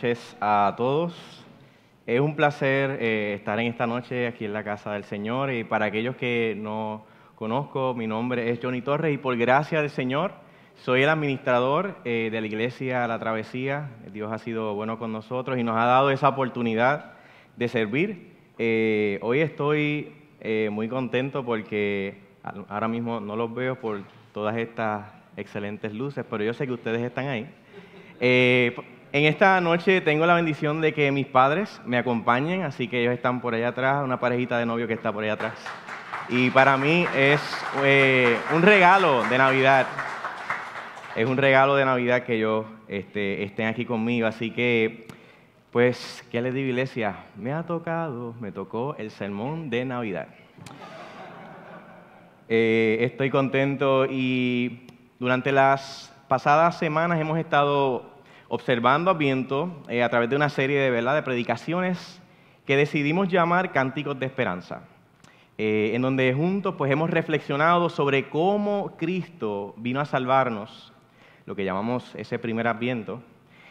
noches a todos. Es un placer eh, estar en esta noche aquí en la casa del Señor y para aquellos que no conozco, mi nombre es Johnny Torres y por gracia del Señor soy el administrador eh, de la iglesia La Travesía. Dios ha sido bueno con nosotros y nos ha dado esa oportunidad de servir. Eh, hoy estoy muy contento porque ahora mismo no los veo por todas estas excelentes luces, pero yo sé que ustedes están ahí. En esta noche tengo la bendición de que mis padres me acompañen, así que ellos están por allá atrás, una parejita de novio que está por allá atrás. Y para mí es eh, un regalo de Navidad. Es un regalo de Navidad que ellos este, estén aquí conmigo. Así que, pues, ¿qué les digo, iglesia? Me ha tocado, me tocó el sermón de Navidad. Eh, estoy contento y durante las pasadas semanas hemos estado observando Adviento eh, a través de una serie de, ¿verdad? de predicaciones que decidimos llamar Cánticos de Esperanza, eh, en donde juntos pues, hemos reflexionado sobre cómo Cristo vino a salvarnos, lo que llamamos ese primer Adviento,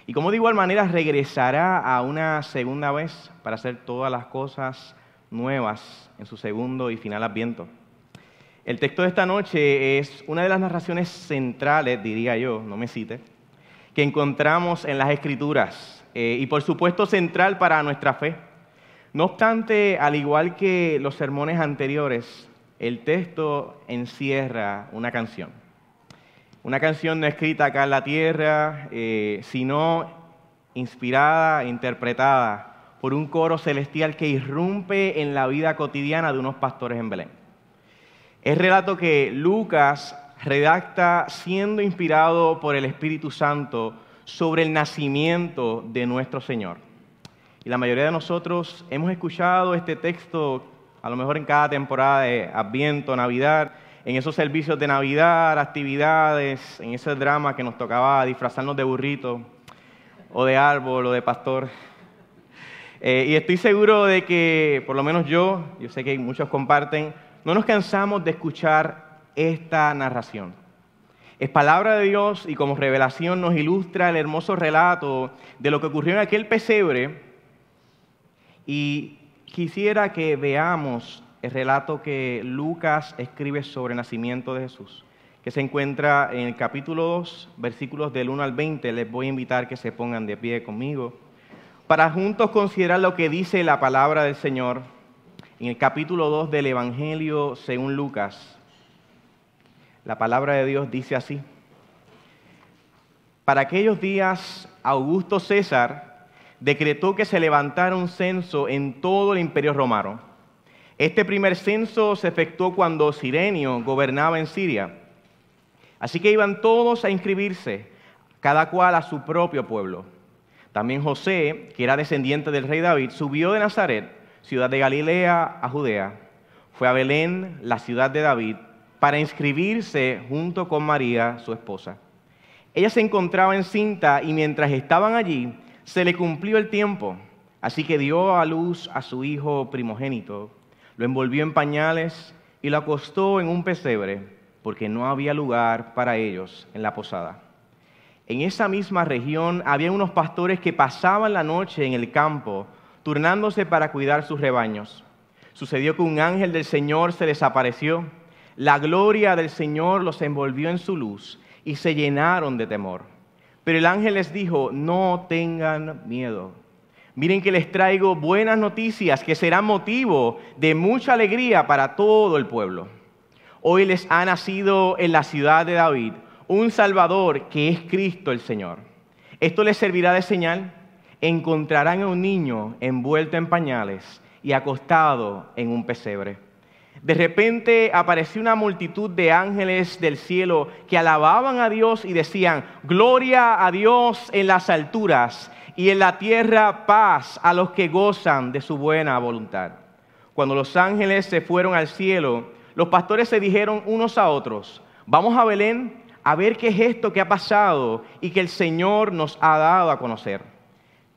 y cómo de igual manera regresará a una segunda vez para hacer todas las cosas nuevas en su segundo y final Adviento. El texto de esta noche es una de las narraciones centrales, diría yo, no me cite, que encontramos en las Escrituras eh, y por supuesto central para nuestra fe. No obstante, al igual que los sermones anteriores, el texto encierra una canción. Una canción no escrita acá en la tierra, eh, sino inspirada e interpretada por un coro celestial que irrumpe en la vida cotidiana de unos pastores en Belén. Es relato que Lucas redacta siendo inspirado por el Espíritu Santo sobre el nacimiento de nuestro Señor. Y la mayoría de nosotros hemos escuchado este texto, a lo mejor en cada temporada de Adviento, Navidad, en esos servicios de Navidad, actividades, en ese drama que nos tocaba disfrazarnos de burrito, o de árbol, o de pastor. Eh, y estoy seguro de que, por lo menos yo, yo sé que muchos comparten, no nos cansamos de escuchar esta narración. Es palabra de Dios y como revelación nos ilustra el hermoso relato de lo que ocurrió en aquel pesebre y quisiera que veamos el relato que Lucas escribe sobre el nacimiento de Jesús, que se encuentra en el capítulo 2, versículos del 1 al 20. Les voy a invitar que se pongan de pie conmigo para juntos considerar lo que dice la palabra del Señor en el capítulo 2 del Evangelio según Lucas la palabra de Dios dice así. Para aquellos días, Augusto César decretó que se levantara un censo en todo el imperio romano. Este primer censo se efectuó cuando Sirenio gobernaba en Siria. Así que iban todos a inscribirse, cada cual a su propio pueblo. También José, que era descendiente del rey David, subió de Nazaret, ciudad de Galilea, a Judea. Fue a Belén, la ciudad de David para inscribirse junto con María, su esposa. Ella se encontraba encinta y mientras estaban allí se le cumplió el tiempo, así que dio a luz a su hijo primogénito, lo envolvió en pañales y lo acostó en un pesebre, porque no había lugar para ellos en la posada. En esa misma región había unos pastores que pasaban la noche en el campo, turnándose para cuidar sus rebaños. Sucedió que un ángel del Señor se les apareció la gloria del Señor los envolvió en su luz y se llenaron de temor. Pero el ángel les dijo, no tengan miedo. Miren que les traigo buenas noticias que serán motivo de mucha alegría para todo el pueblo. Hoy les ha nacido en la ciudad de David un Salvador que es Cristo el Señor. Esto les servirá de señal. Encontrarán a un niño envuelto en pañales y acostado en un pesebre. De repente apareció una multitud de ángeles del cielo que alababan a Dios y decían, gloria a Dios en las alturas y en la tierra paz a los que gozan de su buena voluntad. Cuando los ángeles se fueron al cielo, los pastores se dijeron unos a otros, vamos a Belén a ver qué es esto que ha pasado y que el Señor nos ha dado a conocer.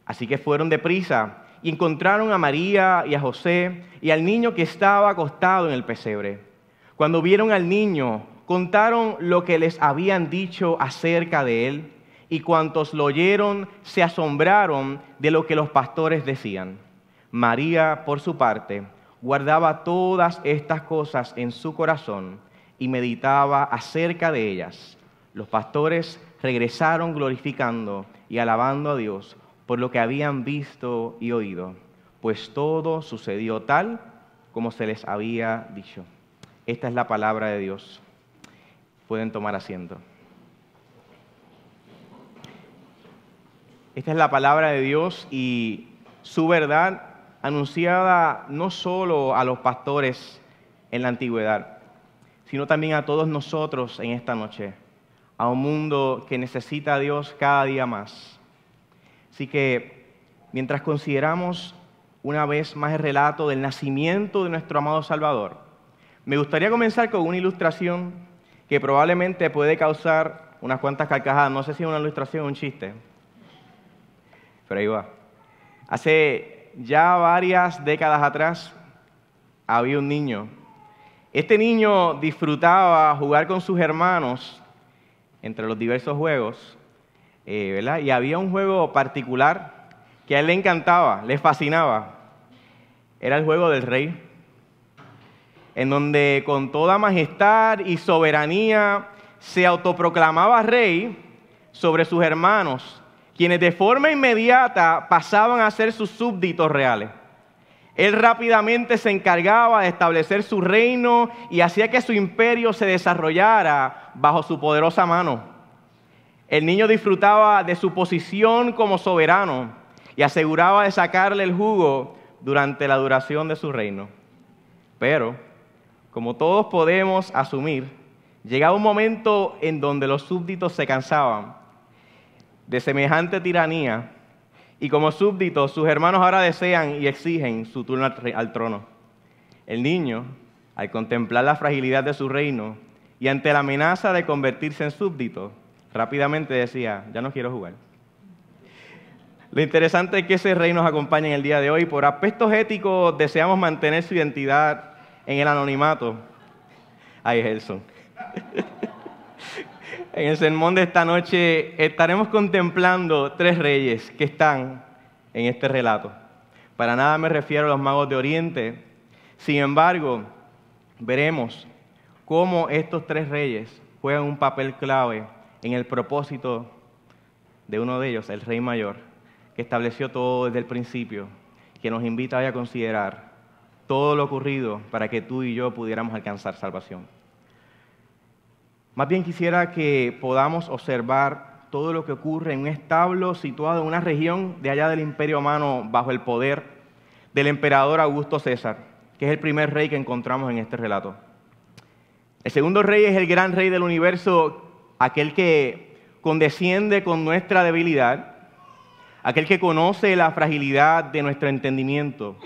Así que fueron deprisa y encontraron a María y a José y al niño que estaba acostado en el pesebre. Cuando vieron al niño, contaron lo que les habían dicho acerca de él y cuantos lo oyeron se asombraron de lo que los pastores decían. María, por su parte, guardaba todas estas cosas en su corazón y meditaba acerca de ellas. Los pastores regresaron glorificando y alabando a Dios por lo que habían visto y oído, pues todo sucedió tal como se les había dicho. Esta es la palabra de Dios. Pueden tomar asiento. Esta es la palabra de Dios y su verdad anunciada no solo a los pastores en la antigüedad, sino también a todos nosotros en esta noche, a un mundo que necesita a Dios cada día más. Así que mientras consideramos una vez más el relato del nacimiento de nuestro amado Salvador, me gustaría comenzar con una ilustración que probablemente puede causar unas cuantas carcajadas. No sé si es una ilustración o un chiste, pero ahí va. Hace ya varias décadas atrás había un niño. Este niño disfrutaba jugar con sus hermanos entre los diversos juegos, eh. Y había un juego particular que a él le encantaba, le fascinaba. Era el juego del rey, en donde con toda majestad y soberanía se autoproclamaba rey sobre sus hermanos, quienes de forma inmediata pasaban a ser sus súbditos reales. Él rápidamente se encargaba de establecer su reino y hacía que su imperio se desarrollara bajo su poderosa mano. El niño disfrutaba de su posición como soberano y aseguraba de sacarle el jugo durante la duración de su reino. Pero, como todos podemos asumir, llegaba un momento en donde los súbditos se cansaban de semejante tiranía y como súbditos, sus hermanos ahora desean y exigen su turno al trono. El niño, al contemplar la fragilidad de su reino y ante la amenaza de convertirse en súbdito, rápidamente decía, ya no quiero jugar. Lo interesante es que ese rey nos acompaña en el día de hoy. Por aspectos éticos deseamos mantener su identidad en el anonimato. Ay, Gelson. En el sermón de esta noche estaremos contemplando tres reyes que están en este relato. Para nada me refiero a los magos de Oriente. Sin embargo, veremos cómo estos tres reyes juegan un papel clave en el propósito de uno de ellos, el rey mayor, que estableció todo desde el principio, que nos invita a considerar todo lo ocurrido para que tú y yo pudiéramos alcanzar salvación. Más bien quisiera que podamos observar todo lo que ocurre en un establo situado en una región de allá del imperio romano bajo el poder del emperador Augusto César, que es el primer rey que encontramos en este relato. El segundo rey es el gran rey del universo, aquel que condesciende con nuestra debilidad, aquel que conoce la fragilidad de nuestro entendimiento.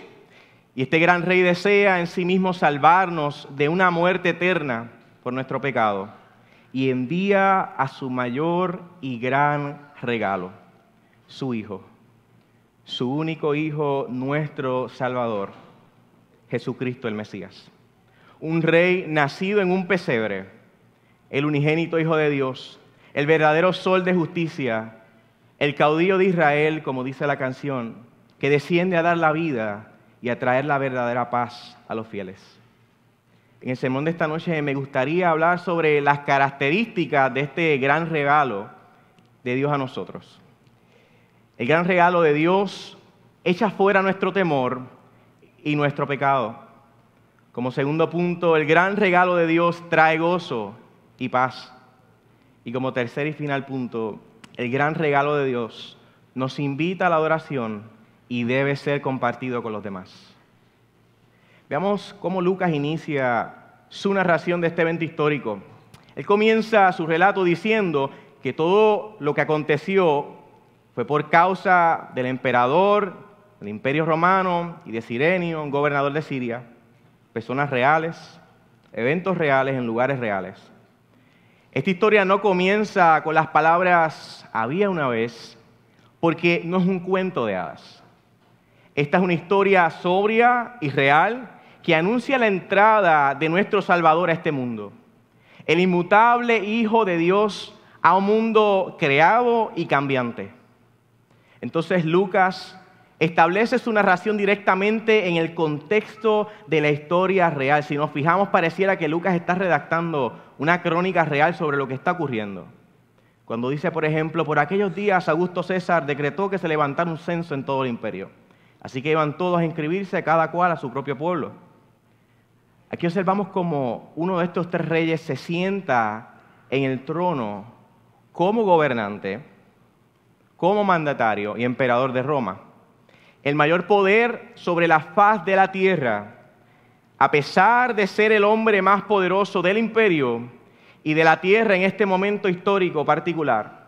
Y este gran rey desea en sí mismo salvarnos de una muerte eterna por nuestro pecado y envía a su mayor y gran regalo, su Hijo, su único Hijo, nuestro Salvador, Jesucristo el Mesías. Un rey nacido en un pesebre, el unigénito Hijo de Dios, el verdadero sol de justicia, el caudillo de Israel, como dice la canción, que desciende a dar la vida y a traer la verdadera paz a los fieles. En el sermón de esta noche me gustaría hablar sobre las características de este gran regalo de Dios a nosotros. El gran regalo de Dios echa fuera nuestro temor y nuestro pecado. Como segundo punto, el gran regalo de Dios trae gozo y paz. Y como tercer y final punto, el gran regalo de Dios nos invita a la adoración y debe ser compartido con los demás. Veamos cómo Lucas inicia su narración de este evento histórico. Él comienza su relato diciendo que todo lo que aconteció fue por causa del emperador, del imperio romano y de Sirenio, un gobernador de Siria, personas reales, eventos reales en lugares reales. Esta historia no comienza con las palabras había una vez, porque no es un cuento de hadas. Esta es una historia sobria y real que anuncia la entrada de nuestro Salvador a este mundo. El inmutable Hijo de Dios a un mundo creado y cambiante. Entonces Lucas establece su narración directamente en el contexto de la historia real. Si nos fijamos, pareciera que Lucas está redactando una crónica real sobre lo que está ocurriendo. Cuando dice, por ejemplo, por aquellos días Augusto César decretó que se levantara un censo en todo el imperio. Así que iban todos a inscribirse, cada cual a su propio pueblo. Aquí observamos como uno de estos tres reyes se sienta en el trono como gobernante, como mandatario y emperador de Roma el mayor poder sobre la faz de la tierra, a pesar de ser el hombre más poderoso del imperio y de la tierra en este momento histórico particular,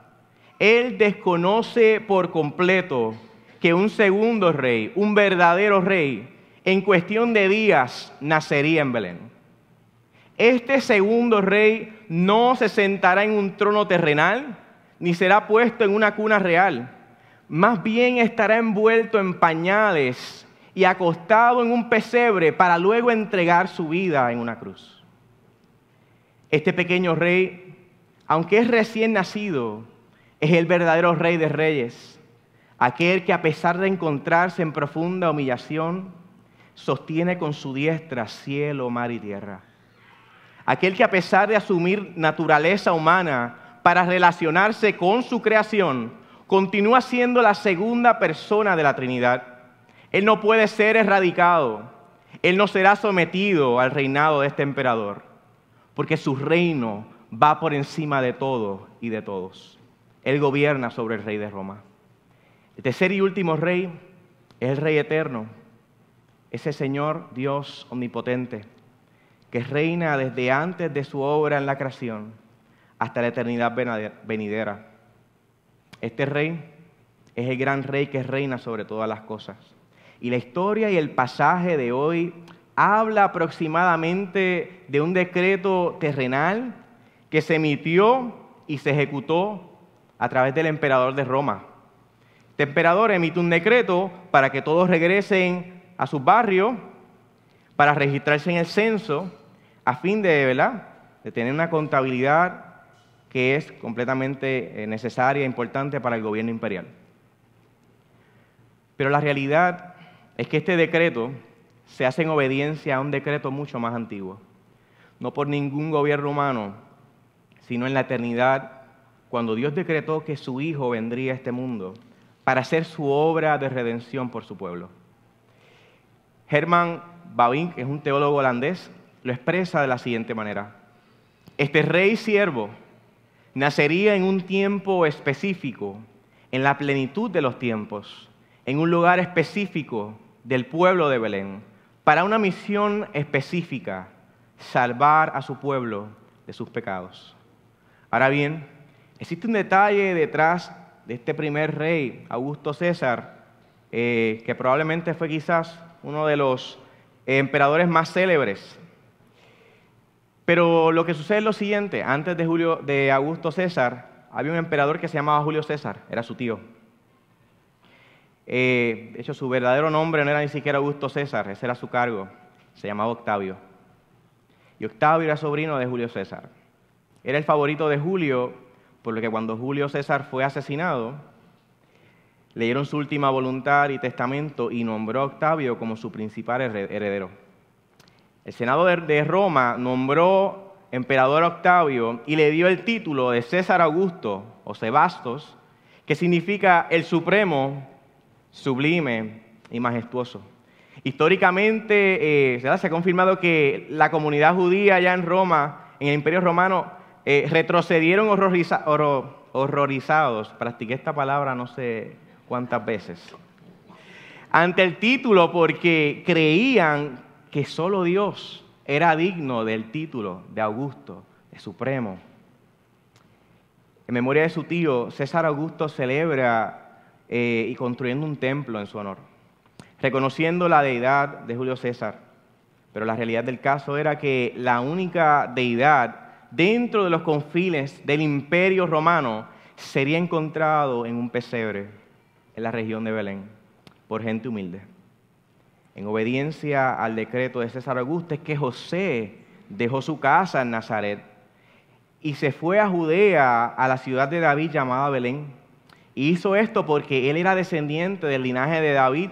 él desconoce por completo que un segundo rey, un verdadero rey, en cuestión de días nacería en Belén. Este segundo rey no se sentará en un trono terrenal, ni será puesto en una cuna real más bien estará envuelto en pañales y acostado en un pesebre para luego entregar su vida en una cruz. Este pequeño rey, aunque es recién nacido, es el verdadero rey de reyes, aquel que a pesar de encontrarse en profunda humillación, sostiene con su diestra cielo, mar y tierra. Aquel que a pesar de asumir naturaleza humana para relacionarse con su creación, continúa siendo la segunda persona de la Trinidad. Él no puede ser erradicado. Él no será sometido al reinado de este emperador, porque su reino va por encima de todo y de todos. Él gobierna sobre el rey de Roma. El tercer y último rey es el rey eterno, ese Señor Dios omnipotente, que reina desde antes de su obra en la creación hasta la eternidad venidera. Este rey es el gran rey que reina sobre todas las cosas. Y la historia y el pasaje de hoy habla aproximadamente de un decreto terrenal que se emitió y se ejecutó a través del emperador de Roma. Este emperador emite un decreto para que todos regresen a sus barrios, para registrarse en el censo, a fin de, ¿verdad? de tener una contabilidad que es completamente eh, necesaria e importante para el gobierno imperial. Pero la realidad es que este decreto se hace en obediencia a un decreto mucho más antiguo. No por ningún gobierno humano, sino en la eternidad, cuando Dios decretó que su Hijo vendría a este mundo para hacer su obra de redención por su pueblo. Herman Bavinck, que es un teólogo holandés, lo expresa de la siguiente manera. Este rey siervo nacería en un tiempo específico, en la plenitud de los tiempos, en un lugar específico del pueblo de Belén, para una misión específica, salvar a su pueblo de sus pecados. Ahora bien, existe un detalle detrás de este primer rey, Augusto César, eh, que probablemente fue quizás uno de los emperadores más célebres pero lo que sucede es lo siguiente, antes de, Julio, de Augusto César, había un emperador que se llamaba Julio César, era su tío. Eh, de hecho, su verdadero nombre no era ni siquiera Augusto César, ese era su cargo, se llamaba Octavio. Y Octavio era sobrino de Julio César. Era el favorito de Julio, por lo que cuando Julio César fue asesinado, leyeron su última voluntad y testamento y nombró a Octavio como su principal heredero. El Senado de Roma nombró emperador Octavio y le dio el título de César Augusto o Sebastos, que significa el supremo, sublime y majestuoso. Históricamente eh, se ha confirmado que la comunidad judía allá en Roma, en el Imperio Romano, eh, retrocedieron horrorizados. Practiqué esta palabra no sé cuántas veces. Ante el título porque creían que solo Dios era digno del título de Augusto, de Supremo. En memoria de su tío, César Augusto celebra eh, y construyendo un templo en su honor, reconociendo la deidad de Julio César. Pero la realidad del caso era que la única deidad dentro de los confines del imperio romano sería encontrado en un pesebre en la región de Belén por gente humilde en obediencia al decreto de César Augusto, es que José dejó su casa en Nazaret y se fue a Judea, a la ciudad de David llamada Belén. Hizo esto porque él era descendiente del linaje de David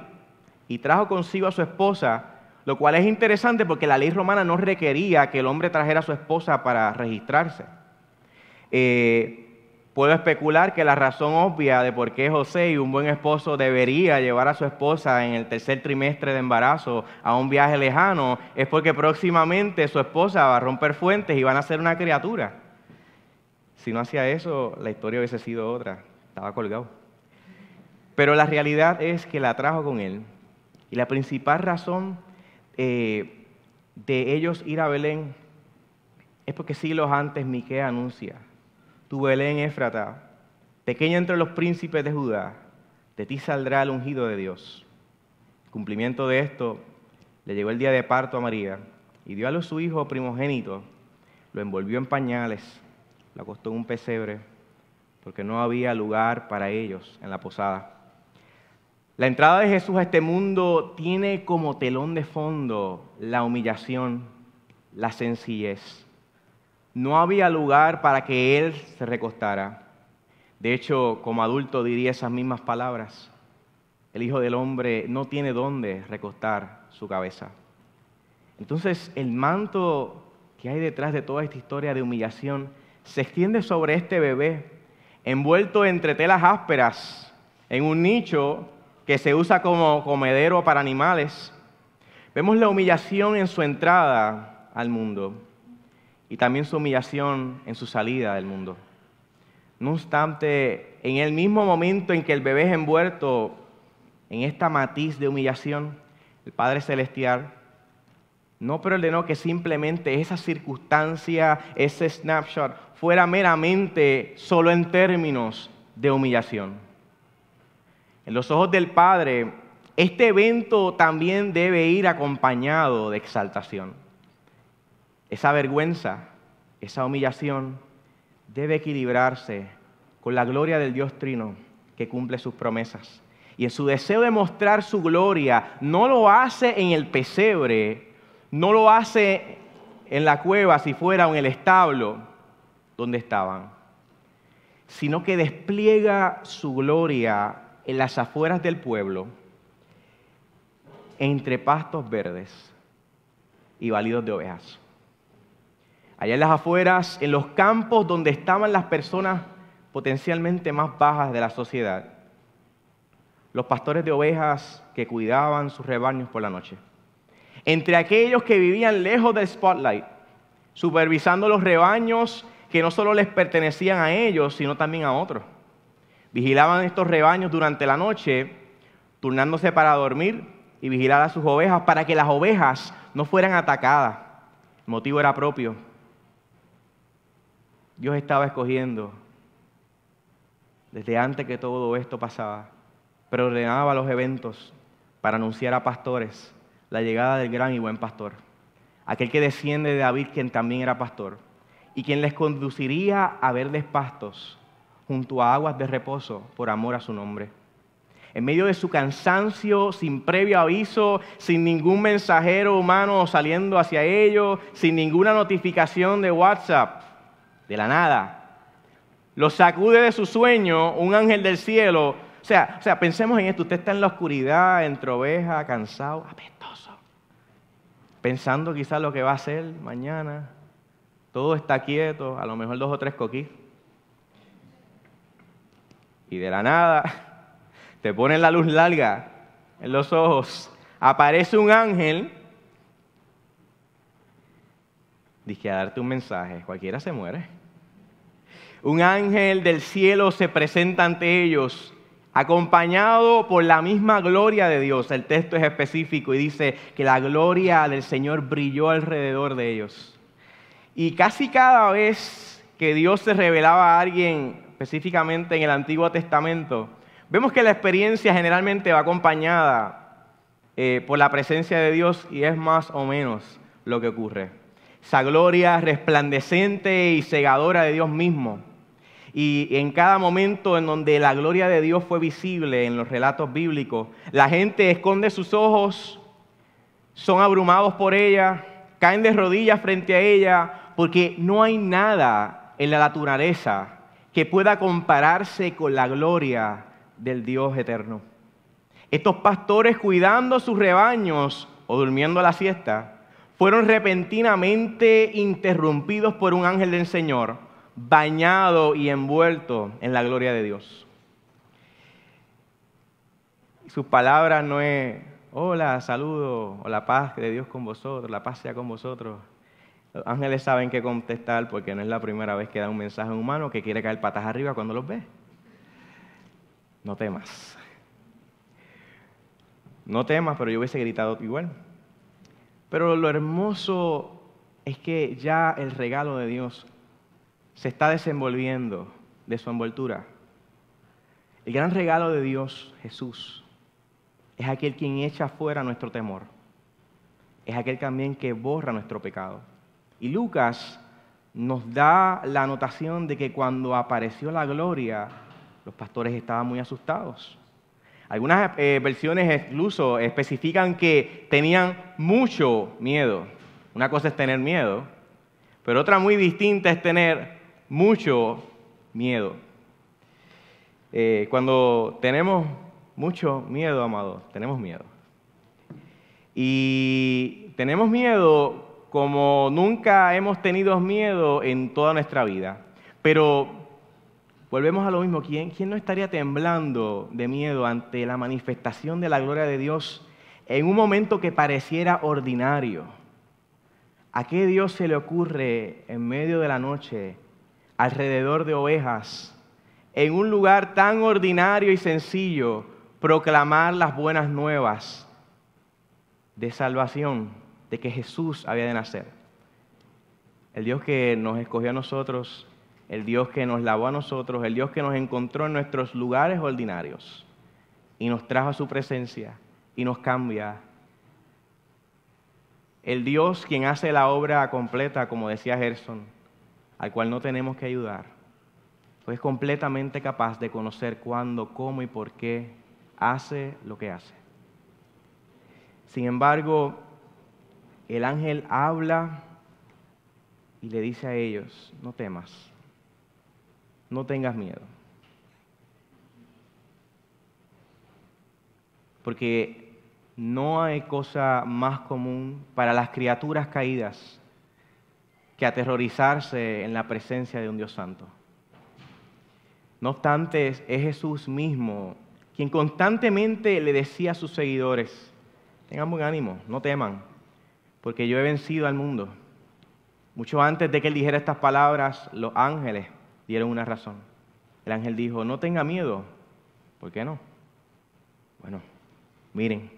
y trajo consigo a su esposa, lo cual es interesante porque la ley romana no requería que el hombre trajera a su esposa para registrarse. Eh, puedo especular que la razón obvia de por qué José y un buen esposo debería llevar a su esposa en el tercer trimestre de embarazo a un viaje lejano es porque próximamente su esposa va a romper fuentes y van a ser una criatura. Si no hacía eso, la historia hubiese sido otra. Estaba colgado. Pero la realidad es que la trajo con él. Y la principal razón eh, de ellos ir a Belén es porque siglos antes Miquel anuncia, tu Belén Éfrata, pequeña entre los príncipes de Judá, de ti saldrá el ungido de Dios. cumplimiento de esto, le llegó el día de parto a María y dio a su hijo primogénito, lo envolvió en pañales lo acostó en un pesebre, porque no había lugar para ellos en la posada. La entrada de Jesús a este mundo tiene como telón de fondo la humillación, la sencillez. No había lugar para que Él se recostara. De hecho, como adulto diría esas mismas palabras. El Hijo del Hombre no tiene dónde recostar su cabeza. Entonces, el manto que hay detrás de toda esta historia de humillación se extiende sobre este bebé, envuelto entre telas ásperas, en un nicho que se usa como comedero para animales. Vemos la humillación en su entrada al mundo y también su humillación en su salida del mundo. No obstante, en el mismo momento en que el bebé es envuelto en esta matiz de humillación, el Padre Celestial no ordenó que simplemente esa circunstancia, ese snapshot, fuera meramente solo en términos de humillación. En los ojos del Padre, este evento también debe ir acompañado de exaltación. Esa vergüenza, esa humillación, debe equilibrarse con la gloria del Dios Trino que cumple sus promesas. Y en su deseo de mostrar su gloria, no lo hace en el pesebre, no lo hace en la cueva si fuera en el establo donde estaban, sino que despliega su gloria en las afueras del pueblo, entre pastos verdes y validos de ovejas. Allá en las afueras, en los campos donde estaban las personas potencialmente más bajas de la sociedad, los pastores de ovejas que cuidaban sus rebaños por la noche entre aquellos que vivían lejos del spotlight, supervisando los rebaños que no solo les pertenecían a ellos, sino también a otros. Vigilaban estos rebaños durante la noche, turnándose para dormir y vigilar a sus ovejas para que las ovejas no fueran atacadas. El motivo era propio. Dios estaba escogiendo desde antes que todo esto pasaba, pero ordenaba los eventos para anunciar a pastores la llegada del gran y buen pastor, aquel que desciende de David, quien también era pastor, y quien les conduciría a verdes pastos junto a aguas de reposo por amor a su nombre. En medio de su cansancio, sin previo aviso, sin ningún mensajero humano saliendo hacia ellos, sin ninguna notificación de WhatsApp, de la nada, lo sacude de su sueño un ángel del cielo. O sea, o sea, pensemos en esto, usted está en la oscuridad, entre oveja, cansado, pensando quizás lo que va a hacer mañana. Todo está quieto, a lo mejor dos o tres coquí. Y de la nada te ponen la luz larga en los ojos. Aparece un ángel. Dice a darte un mensaje. Cualquiera se muere. Un ángel del cielo se presenta ante ellos acompañado por la misma gloria de Dios. El texto es específico y dice que la gloria del Señor brilló alrededor de ellos. Y casi cada vez que Dios se revelaba a alguien, específicamente en el Antiguo Testamento, vemos que la experiencia generalmente va acompañada eh, por la presencia de Dios y es más o menos lo que ocurre. Esa gloria resplandecente y cegadora de Dios mismo y en cada momento en donde la gloria de Dios fue visible en los relatos bíblicos, la gente esconde sus ojos, son abrumados por ella, caen de rodillas frente a ella, porque no hay nada en la naturaleza que pueda compararse con la gloria del Dios eterno. Estos pastores cuidando sus rebaños o durmiendo la siesta fueron repentinamente interrumpidos por un ángel del Señor, bañado y envuelto en la gloria de Dios. Sus palabras no es, hola, saludo, o la paz de Dios con vosotros, la paz sea con vosotros. Los ángeles saben qué contestar porque no es la primera vez que da un mensaje humano que quiere caer patas arriba cuando los ve. No temas. No temas, pero yo hubiese gritado igual. Pero lo hermoso es que ya el regalo de Dios se está desenvolviendo de su envoltura. El gran regalo de Dios, Jesús, es aquel quien echa fuera nuestro temor. Es aquel también que borra nuestro pecado. Y Lucas nos da la anotación de que cuando apareció la gloria, los pastores estaban muy asustados. Algunas eh, versiones incluso especifican que tenían mucho miedo. Una cosa es tener miedo, pero otra muy distinta es tener mucho miedo. Eh, cuando tenemos mucho miedo, amado, tenemos miedo. Y tenemos miedo como nunca hemos tenido miedo en toda nuestra vida. Pero volvemos a lo mismo, ¿quién, ¿quién no estaría temblando de miedo ante la manifestación de la gloria de Dios en un momento que pareciera ordinario? ¿A qué Dios se le ocurre en medio de la noche, alrededor de ovejas, en un lugar tan ordinario y sencillo, proclamar las buenas nuevas de salvación? de que Jesús había de nacer. El Dios que nos escogió a nosotros, el Dios que nos lavó a nosotros, el Dios que nos encontró en nuestros lugares ordinarios y nos trajo a su presencia y nos cambia. El Dios quien hace la obra completa, como decía Gerson, al cual no tenemos que ayudar, pues es completamente capaz de conocer cuándo, cómo y por qué hace lo que hace. Sin embargo, el ángel habla y le dice a ellos, no temas, no tengas miedo. Porque no hay cosa más común para las criaturas caídas que aterrorizarse en la presencia de un Dios santo. No obstante, es Jesús mismo quien constantemente le decía a sus seguidores, tengan buen ánimo, no teman, porque yo he vencido al mundo. Mucho antes de que él dijera estas palabras, los ángeles dieron una razón. El ángel dijo, no tenga miedo. ¿Por qué no? Bueno, miren,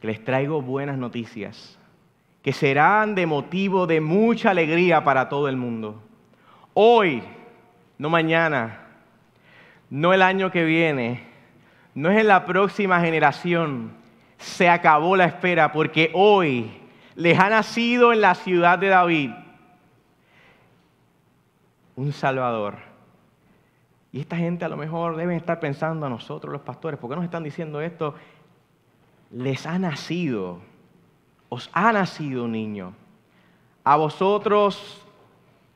que les traigo buenas noticias, que serán de motivo de mucha alegría para todo el mundo. Hoy, no mañana, no el año que viene, no es en la próxima generación, se acabó la espera porque hoy les ha nacido en la ciudad de David un Salvador. Y esta gente a lo mejor deben estar pensando a nosotros los pastores, ¿por qué nos están diciendo esto? Les ha nacido, os ha nacido un niño. A vosotros,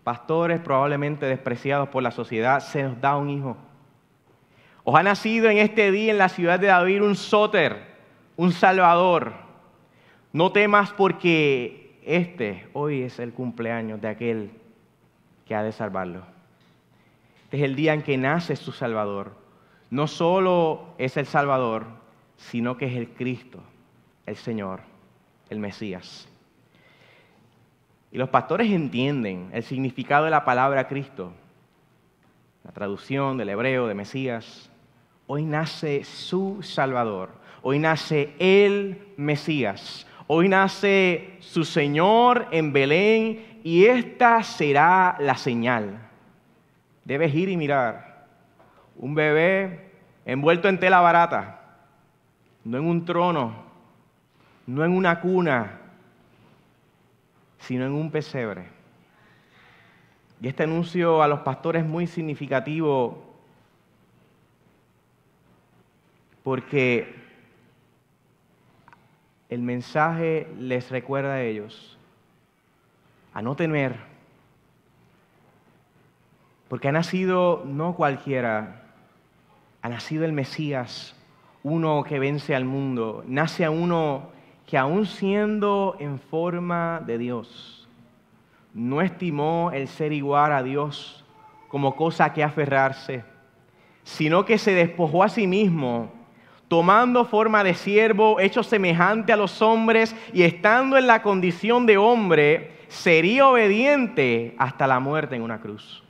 pastores probablemente despreciados por la sociedad, se nos da un hijo. Os ha nacido en este día en la ciudad de David un sóter un Salvador. No temas porque este hoy es el cumpleaños de aquel que ha de salvarlo. Este es el día en que nace su Salvador. No solo es el Salvador, sino que es el Cristo, el Señor, el Mesías. Y los pastores entienden el significado de la palabra Cristo, la traducción del hebreo de Mesías. Hoy nace su Salvador Hoy nace el Mesías. Hoy nace su Señor en Belén y esta será la señal. Debes ir y mirar. Un bebé envuelto en tela barata, no en un trono, no en una cuna, sino en un pesebre. Y este anuncio a los pastores es muy significativo porque el mensaje les recuerda a ellos a no temer, Porque ha nacido no cualquiera, ha nacido el Mesías, uno que vence al mundo. Nace a uno que aún siendo en forma de Dios, no estimó el ser igual a Dios como cosa que aferrarse, sino que se despojó a sí mismo, tomando forma de siervo, hecho semejante a los hombres y estando en la condición de hombre, sería obediente hasta la muerte en una cruz.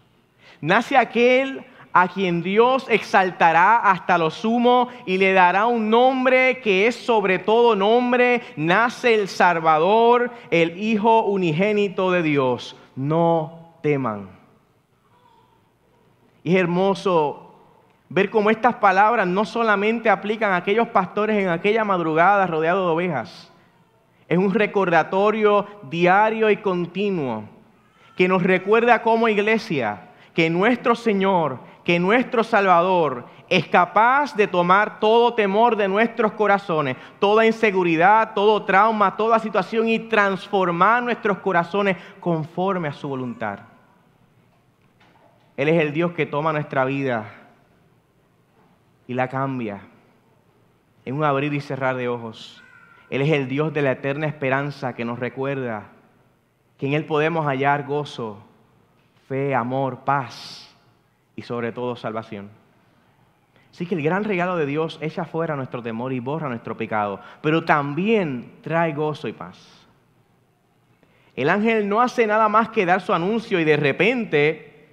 Nace aquel a quien Dios exaltará hasta lo sumo y le dará un nombre que es sobre todo nombre. Nace el Salvador, el Hijo unigénito de Dios. No teman. Y es hermoso ver cómo estas palabras no solamente aplican a aquellos pastores en aquella madrugada rodeados de ovejas. Es un recordatorio diario y continuo que nos recuerda como iglesia que nuestro Señor, que nuestro Salvador es capaz de tomar todo temor de nuestros corazones, toda inseguridad, todo trauma, toda situación y transformar nuestros corazones conforme a su voluntad. Él es el Dios que toma nuestra vida y la cambia en un abrir y cerrar de ojos. Él es el Dios de la eterna esperanza que nos recuerda que en Él podemos hallar gozo, fe, amor, paz y sobre todo salvación. Así que el gran regalo de Dios echa fuera nuestro temor y borra nuestro pecado, pero también trae gozo y paz. El ángel no hace nada más que dar su anuncio y de repente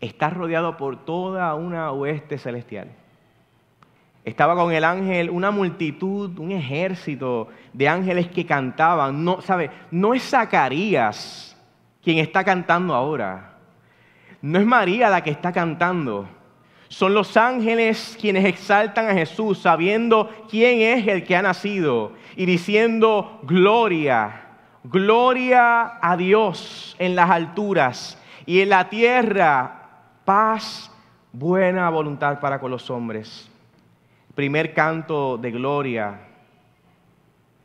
está rodeado por toda una oeste celestial. Estaba con el ángel una multitud, un ejército de ángeles que cantaban. No, ¿sabe? No es Zacarías quien está cantando ahora. No es María la que está cantando. Son los ángeles quienes exaltan a Jesús sabiendo quién es el que ha nacido y diciendo gloria, gloria a Dios en las alturas y en la tierra paz, buena voluntad para con los hombres. Primer canto de gloria.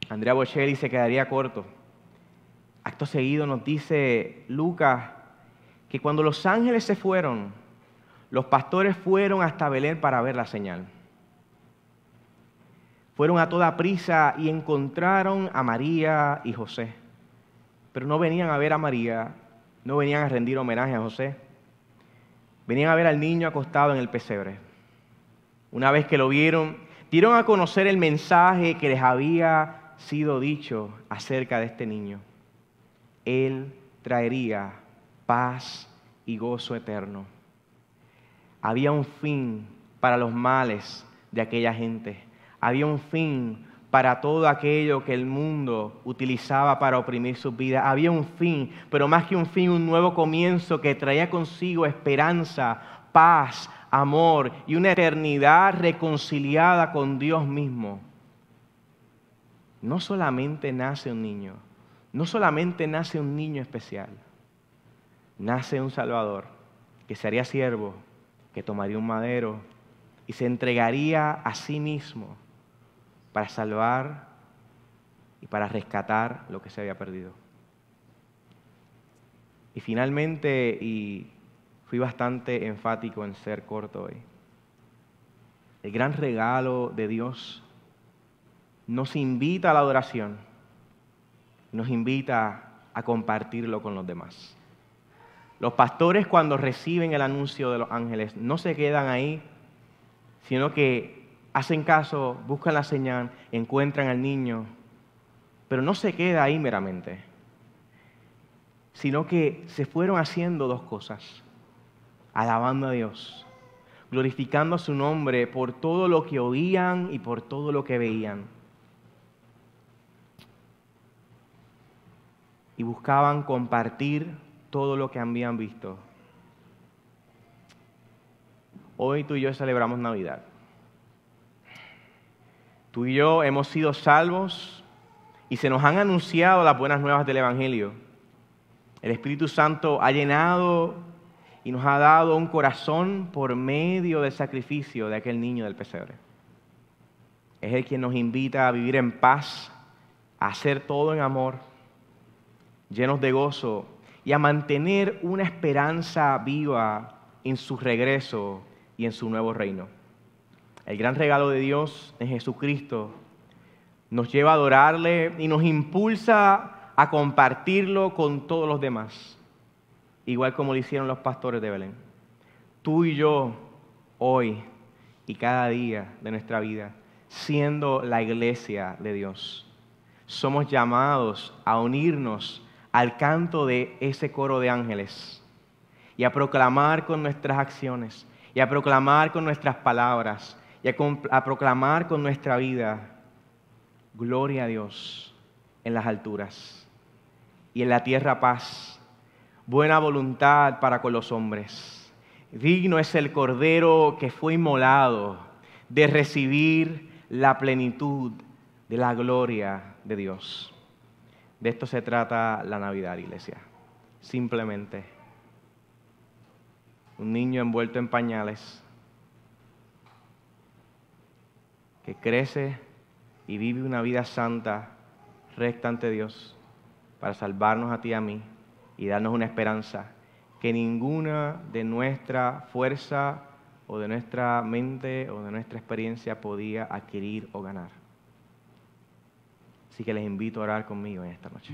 Andrea Bocelli se quedaría corto. Acto seguido nos dice Lucas que cuando los ángeles se fueron, los pastores fueron hasta Belén para ver la señal. Fueron a toda prisa y encontraron a María y José. Pero no venían a ver a María, no venían a rendir homenaje a José. Venían a ver al niño acostado en el pesebre. Una vez que lo vieron, dieron a conocer el mensaje que les había sido dicho acerca de este niño. Él traería paz y gozo eterno. Había un fin para los males de aquella gente. Había un fin para todo aquello que el mundo utilizaba para oprimir sus vidas. Había un fin, pero más que un fin, un nuevo comienzo que traía consigo esperanza, paz, amor y una eternidad reconciliada con Dios mismo. No solamente nace un niño, no solamente nace un niño especial nace un Salvador que sería siervo, que tomaría un madero y se entregaría a sí mismo para salvar y para rescatar lo que se había perdido. Y finalmente, y fui bastante enfático en ser corto hoy, el gran regalo de Dios nos invita a la adoración, nos invita a compartirlo con los demás. Los pastores cuando reciben el anuncio de los ángeles no se quedan ahí, sino que hacen caso, buscan la señal, encuentran al niño, pero no se queda ahí meramente, sino que se fueron haciendo dos cosas, alabando a Dios, glorificando su nombre por todo lo que oían y por todo lo que veían. Y buscaban compartir todo lo que habían visto. Hoy tú y yo celebramos Navidad. Tú y yo hemos sido salvos y se nos han anunciado las buenas nuevas del Evangelio. El Espíritu Santo ha llenado y nos ha dado un corazón por medio del sacrificio de aquel niño del pesebre. Es el quien nos invita a vivir en paz, a hacer todo en amor, llenos de gozo y a mantener una esperanza viva en su regreso y en su nuevo reino. El gran regalo de Dios en Jesucristo nos lleva a adorarle y nos impulsa a compartirlo con todos los demás, igual como lo hicieron los pastores de Belén. Tú y yo, hoy y cada día de nuestra vida, siendo la iglesia de Dios, somos llamados a unirnos al canto de ese coro de ángeles y a proclamar con nuestras acciones y a proclamar con nuestras palabras y a, proclamar con nuestra vida gloria a Dios en las alturas y en la tierra paz, buena voluntad para con los hombres. Digno es el Cordero que fue inmolado de recibir la plenitud de la gloria de Dios. De esto se trata la Navidad, iglesia. Simplemente un niño envuelto en pañales que crece y vive una vida santa, recta ante Dios, para salvarnos a ti y a mí y darnos una esperanza que ninguna de nuestra fuerza o de nuestra mente o de nuestra experiencia podía adquirir o ganar. Así que les invito a orar conmigo en esta noche.